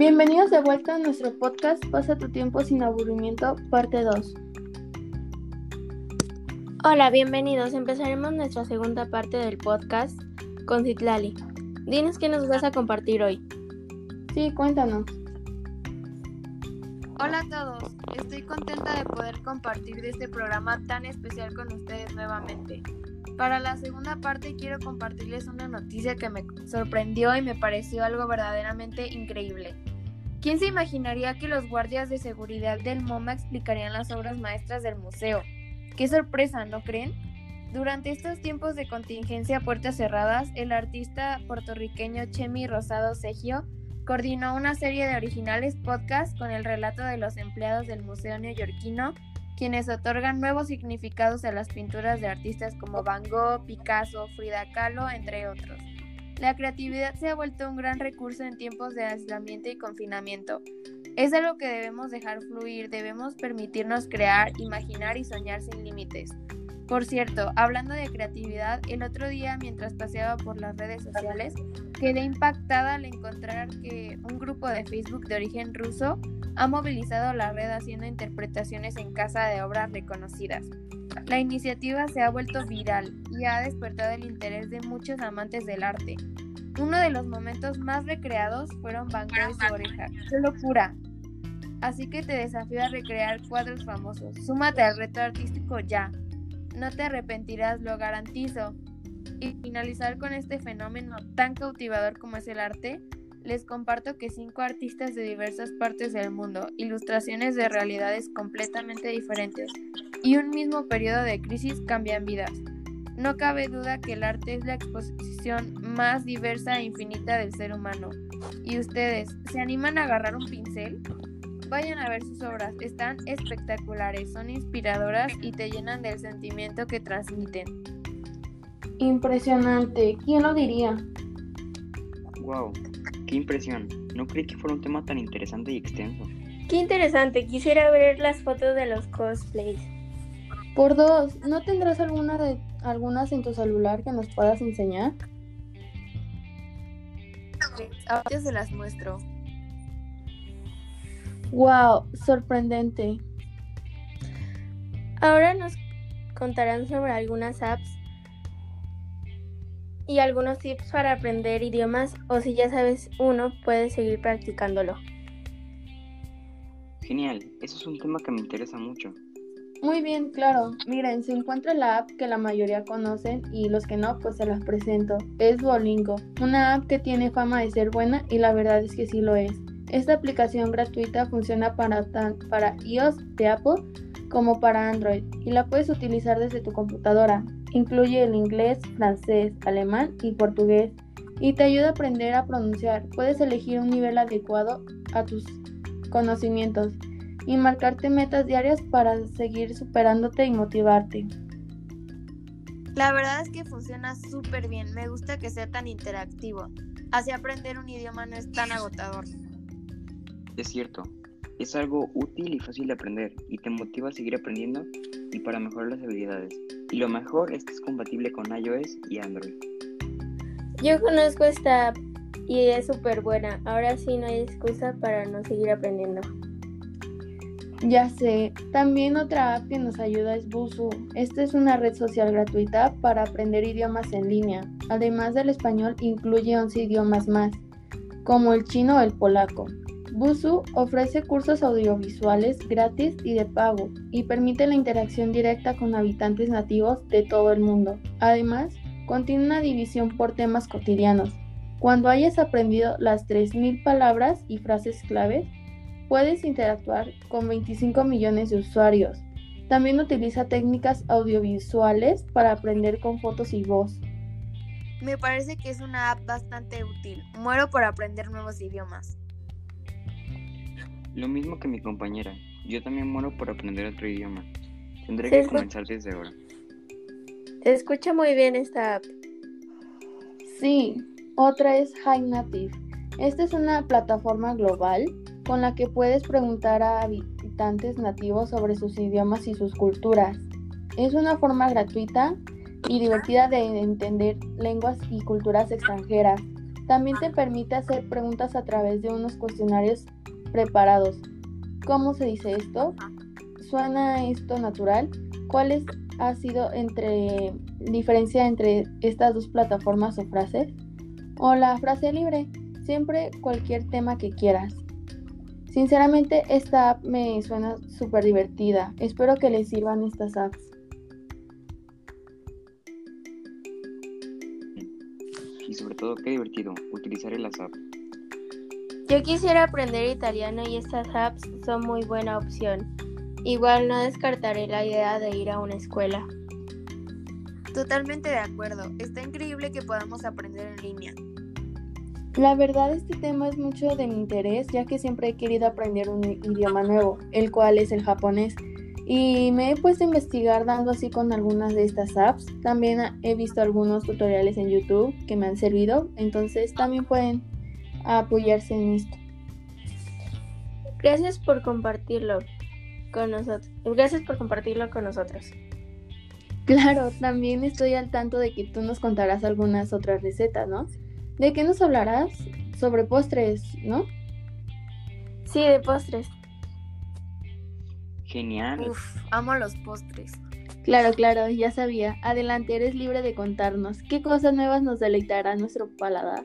Bienvenidos de vuelta a nuestro podcast Pasa tu tiempo sin aburrimiento, parte 2. Hola, bienvenidos. Empezaremos nuestra segunda parte del podcast con Citlali. Dinos qué nos vas a compartir hoy. Sí, cuéntanos. Hola a todos, estoy contenta de poder compartir de este programa tan especial con ustedes nuevamente. Para la segunda parte quiero compartirles una noticia que me sorprendió y me pareció algo verdaderamente increíble. ¿Quién se imaginaría que los guardias de seguridad del MoMA explicarían las obras maestras del museo? Qué sorpresa, ¿no creen? Durante estos tiempos de contingencia a puertas cerradas, el artista puertorriqueño Chemi Rosado Segio coordinó una serie de originales podcasts con el relato de los empleados del Museo Neoyorquino, quienes otorgan nuevos significados a las pinturas de artistas como Van Gogh, Picasso, Frida Kahlo, entre otros. La creatividad se ha vuelto un gran recurso en tiempos de aislamiento y confinamiento. Es algo que debemos dejar fluir, debemos permitirnos crear, imaginar y soñar sin límites. Por cierto, hablando de creatividad, el otro día mientras paseaba por las redes sociales, quedé impactada al encontrar que un grupo de Facebook de origen ruso ha movilizado la red haciendo interpretaciones en casa de obras reconocidas. La iniciativa se ha vuelto viral y ha despertado el interés de muchos amantes del arte. Uno de los momentos más recreados fueron Van Gogh y su oreja. ¡Qué locura! Así que te desafío a recrear cuadros famosos. Súmate al reto artístico ya. No te arrepentirás, lo garantizo. Y finalizar con este fenómeno tan cautivador como es el arte, les comparto que cinco artistas de diversas partes del mundo, ilustraciones de realidades completamente diferentes y un mismo periodo de crisis cambian vidas. No cabe duda que el arte es la exposición más diversa e infinita del ser humano. ¿Y ustedes se animan a agarrar un pincel? Vayan a ver sus obras, están espectaculares, son inspiradoras y te llenan del sentimiento que transmiten. Impresionante, ¿quién lo diría? Wow, qué impresión. No creí que fuera un tema tan interesante y extenso. Qué interesante, quisiera ver las fotos de los cosplays. Por dos, ¿no tendrás alguna de, algunas en tu celular que nos puedas enseñar? Ahora se las muestro. Wow, sorprendente. Ahora nos contarán sobre algunas apps y algunos tips para aprender idiomas o si ya sabes uno, puedes seguir practicándolo. Genial, eso es un tema que me interesa mucho. Muy bien, claro. Miren, se encuentra la app que la mayoría conocen y los que no, pues se las presento. Es Duolingo, una app que tiene fama de ser buena y la verdad es que sí lo es. Esta aplicación gratuita funciona para, para iOS de Apple como para Android y la puedes utilizar desde tu computadora. Incluye el inglés, francés, alemán y portugués y te ayuda a aprender a pronunciar. Puedes elegir un nivel adecuado a tus conocimientos y marcarte metas diarias para seguir superándote y motivarte. La verdad es que funciona súper bien, me gusta que sea tan interactivo. Así aprender un idioma no es tan agotador. Es cierto, es algo útil y fácil de aprender y te motiva a seguir aprendiendo y para mejorar las habilidades. Y lo mejor es que es compatible con iOS y Android. Yo conozco esta app y es súper buena. Ahora sí no hay excusa para no seguir aprendiendo. Ya sé, también otra app que nos ayuda es Busu. Esta es una red social gratuita para aprender idiomas en línea. Además del español, incluye 11 idiomas más, como el chino o el polaco. Busu ofrece cursos audiovisuales gratis y de pago y permite la interacción directa con habitantes nativos de todo el mundo. Además, contiene una división por temas cotidianos. Cuando hayas aprendido las 3.000 palabras y frases claves, puedes interactuar con 25 millones de usuarios. También utiliza técnicas audiovisuales para aprender con fotos y voz. Me parece que es una app bastante útil. Muero por aprender nuevos idiomas. Lo mismo que mi compañera. Yo también muero por aprender otro idioma. Tendré que comenzar desde ahora. Se escucha muy bien esta app. Sí, otra es High Native. Esta es una plataforma global con la que puedes preguntar a habitantes nativos sobre sus idiomas y sus culturas. Es una forma gratuita y divertida de entender lenguas y culturas extranjeras. También te permite hacer preguntas a través de unos cuestionarios preparados. ¿Cómo se dice esto? ¿Suena esto natural? ¿Cuál es, ha sido entre diferencia entre estas dos plataformas o frases? O la frase libre, siempre cualquier tema que quieras. Sinceramente, esta app me suena súper divertida. Espero que les sirvan estas apps. Y sobre todo, qué divertido utilizar las apps. Yo quisiera aprender italiano y estas apps son muy buena opción. Igual no descartaré la idea de ir a una escuela. Totalmente de acuerdo. Está increíble que podamos aprender en línea. La verdad este tema es mucho de mi interés ya que siempre he querido aprender un idioma nuevo, el cual es el japonés. Y me he puesto a investigar dando así con algunas de estas apps. También he visto algunos tutoriales en YouTube que me han servido, entonces también pueden apoyarse en esto. Gracias por compartirlo con nosotros. Gracias por compartirlo con nosotros. Claro, también estoy al tanto de que tú nos contarás algunas otras recetas, ¿no? ¿De qué nos hablarás? Sobre postres, ¿no? Sí, de postres. Genial. Uf, amo los postres. Claro, claro, ya sabía. Adelante, eres libre de contarnos. ¿Qué cosas nuevas nos deleitará nuestro paladar?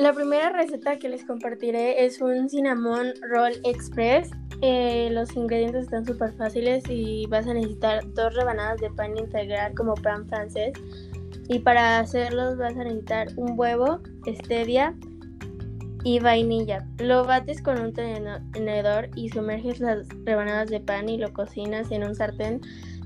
La primera receta que les compartiré es un cinnamon roll express. Eh, los ingredientes están súper fáciles y vas a necesitar dos rebanadas de pan integral como pan francés, y para hacerlos vas a necesitar un huevo, stevia y vainilla. Lo bates con un tenedor y sumerges las rebanadas de pan y lo cocinas en un sartén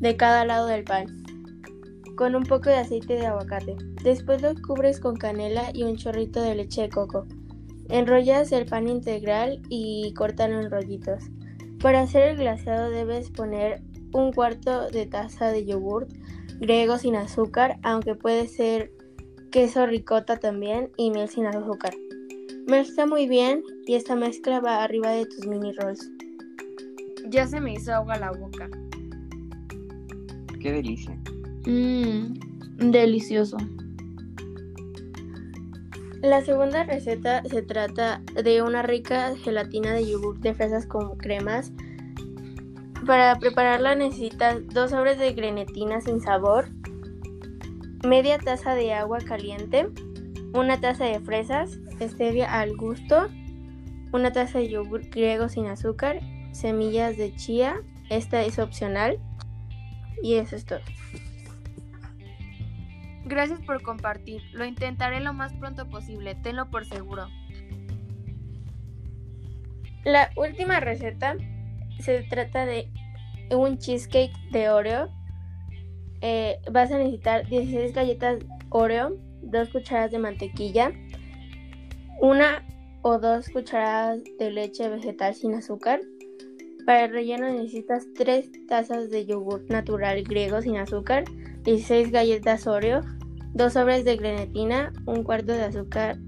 de cada lado del pan con un poco de aceite de aguacate. Después lo cubres con canela y un chorrito de leche de coco. Enrollas el pan integral y córtalo en rollitos. Para hacer el glaseado debes poner un cuarto de taza de yogurt griego sin azúcar, aunque puede ser queso ricota también y miel sin azúcar. Mezcla muy bien y esta mezcla va arriba de tus mini rolls. Ya se me hizo agua la boca. Qué delicia. Mmm, delicioso. La segunda receta se trata de una rica gelatina de yogur de fresas con cremas para prepararla necesitas dos sobres de grenetina sin sabor, media taza de agua caliente, una taza de fresas, stevia al gusto, una taza de yogur griego sin azúcar, semillas de chía, esta es opcional y eso es todo. Gracias por compartir, lo intentaré lo más pronto posible, tenlo por seguro. La última receta se trata de un cheesecake de Oreo. Eh, vas a necesitar 16 galletas Oreo, 2 cucharadas de mantequilla, una o dos cucharadas de leche vegetal sin azúcar. Para el relleno necesitas 3 tazas de yogur natural griego sin azúcar, 16 galletas Oreo, 2 sobres de grenetina, un cuarto de azúcar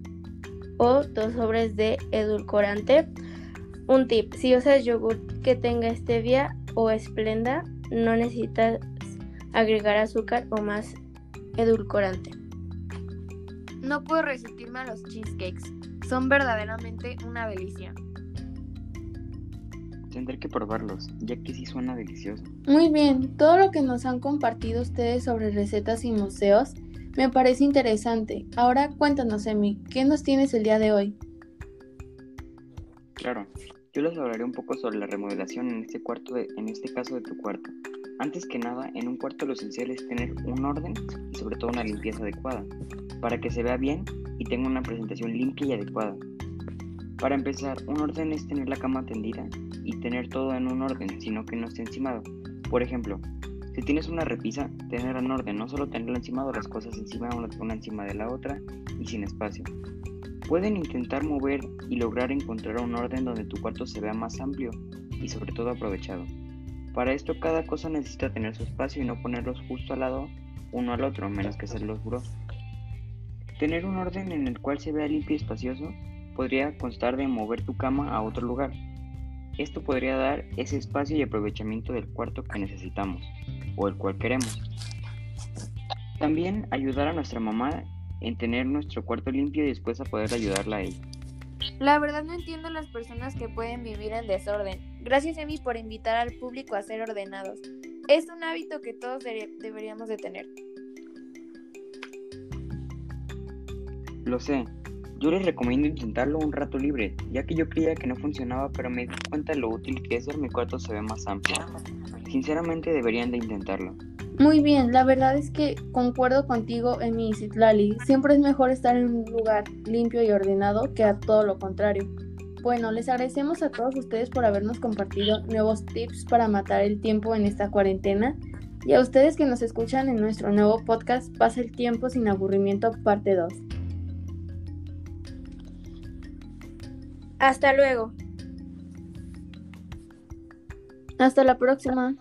o 2 sobres de edulcorante. Un tip, si usas yogur que tenga stevia o esplenda, no necesitas agregar azúcar o más edulcorante. No puedo resistirme a los cheesecakes, son verdaderamente una delicia. Tendré que probarlos, ya que sí suena delicioso. Muy bien, todo lo que nos han compartido ustedes sobre recetas y museos me parece interesante. Ahora cuéntanos, Emi, ¿qué nos tienes el día de hoy? Claro, yo les hablaré un poco sobre la remodelación en este, cuarto en este caso de tu cuarto. Antes que nada, en un cuarto lo esencial es tener un orden y sobre todo una limpieza adecuada, para que se vea bien y tenga una presentación limpia y adecuada. Para empezar, un orden es tener la cama tendida y tener todo en un orden, sino que no esté encimado. Por ejemplo, si tienes una repisa, tener en orden, no solo tenerlo encimado, las cosas encima una encima de la otra y sin espacio. Pueden intentar mover y lograr encontrar un orden donde tu cuarto se vea más amplio y sobre todo aprovechado. Para esto cada cosa necesita tener su espacio y no ponerlos justo al lado uno al otro, menos que hacerlos bros. Tener un orden en el cual se vea limpio y espacioso podría constar de mover tu cama a otro lugar. Esto podría dar ese espacio y aprovechamiento del cuarto que necesitamos o el cual queremos. También ayudar a nuestra mamá en tener nuestro cuarto limpio y después a poder ayudarla a ella. La verdad no entiendo las personas que pueden vivir en desorden. Gracias Emi por invitar al público a ser ordenados. Es un hábito que todos deberíamos de tener. Lo sé. Yo les recomiendo intentarlo un rato libre, ya que yo creía que no funcionaba, pero me di cuenta de lo útil que es ver mi cuarto se ve más amplio. Sinceramente deberían de intentarlo. Muy bien, la verdad es que concuerdo contigo en mi Citlali. Siempre es mejor estar en un lugar limpio y ordenado que a todo lo contrario. Bueno, les agradecemos a todos ustedes por habernos compartido nuevos tips para matar el tiempo en esta cuarentena y a ustedes que nos escuchan en nuestro nuevo podcast Pasa el tiempo sin aburrimiento parte 2. Hasta luego. Hasta la próxima.